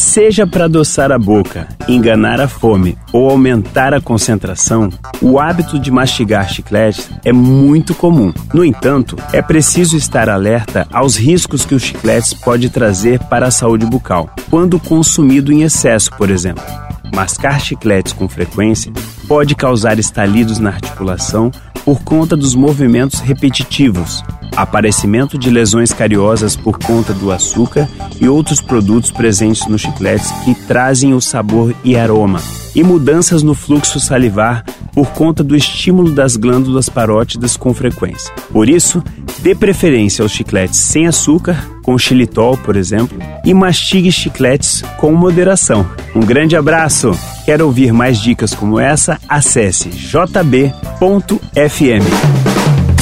Seja para adoçar a boca, enganar a fome ou aumentar a concentração, o hábito de mastigar chicletes é muito comum. No entanto, é preciso estar alerta aos riscos que os chicletes pode trazer para a saúde bucal, quando consumido em excesso, por exemplo. Mascar chicletes com frequência pode causar estalidos na articulação por conta dos movimentos repetitivos, aparecimento de lesões cariosas por conta do açúcar e outros produtos presentes nos chicletes que trazem o sabor e aroma, e mudanças no fluxo salivar por conta do estímulo das glândulas parótidas com frequência. Por isso, dê preferência aos chicletes sem açúcar, com xilitol, por exemplo, e mastigue chicletes com moderação. Um grande abraço! Quer ouvir mais dicas como essa? Acesse jb.fm.